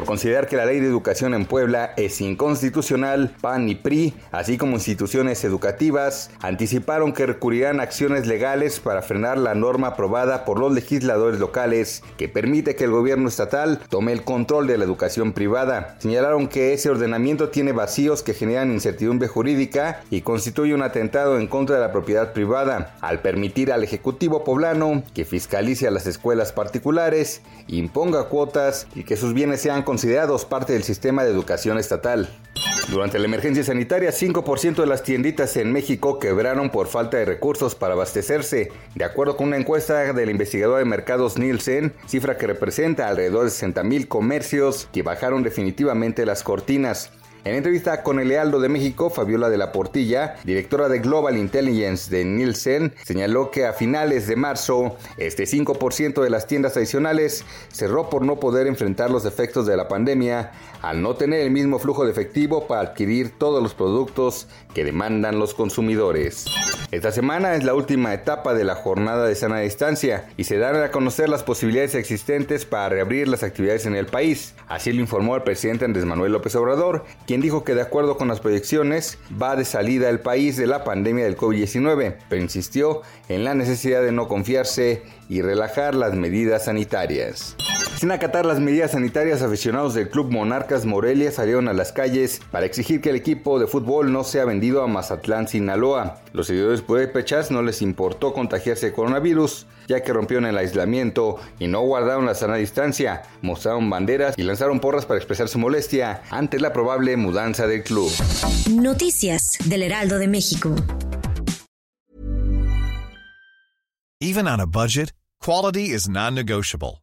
Por considerar que la ley de educación en Puebla es inconstitucional, PAN y PRI, así como instituciones educativas, anticiparon que recurrirán acciones legales para frenar la norma aprobada por los legisladores locales que permite que el gobierno estatal tome el control de la educación privada. Señalaron que ese ordenamiento tiene vacíos que generan incertidumbre jurídica y constituye un atentado en contra de la propiedad privada, al permitir al Ejecutivo poblano que fiscalice a las escuelas particulares, imponga cuotas y que sus bienes sean considerados parte del sistema de educación estatal. Durante la emergencia sanitaria, 5% de las tienditas en México quebraron por falta de recursos para abastecerse, de acuerdo con una encuesta del investigador de mercados Nielsen, cifra que representa alrededor de 60 mil comercios que bajaron definitivamente las cortinas. En entrevista con el Lealdo de México, Fabiola de la Portilla, directora de Global Intelligence de Nielsen, señaló que a finales de marzo, este 5% de las tiendas tradicionales cerró por no poder enfrentar los efectos de la pandemia al no tener el mismo flujo de efectivo para adquirir todos los productos que demandan los consumidores. Esta semana es la última etapa de la jornada de sana distancia y se dan a conocer las posibilidades existentes para reabrir las actividades en el país. Así lo informó el presidente Andrés Manuel López Obrador, quien dijo que de acuerdo con las proyecciones va de salida el país de la pandemia del COVID-19, pero insistió en la necesidad de no confiarse y relajar las medidas sanitarias. Sin acatar las medidas sanitarias, aficionados del Club Monarcas Morelia salieron a las calles para exigir que el equipo de fútbol no sea vendido a Mazatlán, Sinaloa. Los seguidores pechas no les importó contagiarse de coronavirus, ya que rompieron el aislamiento y no guardaron la sana distancia, mostraron banderas y lanzaron porras para expresar su molestia ante la probable mudanza del club. Noticias del Heraldo de México. Even on a budget, quality is non-negotiable.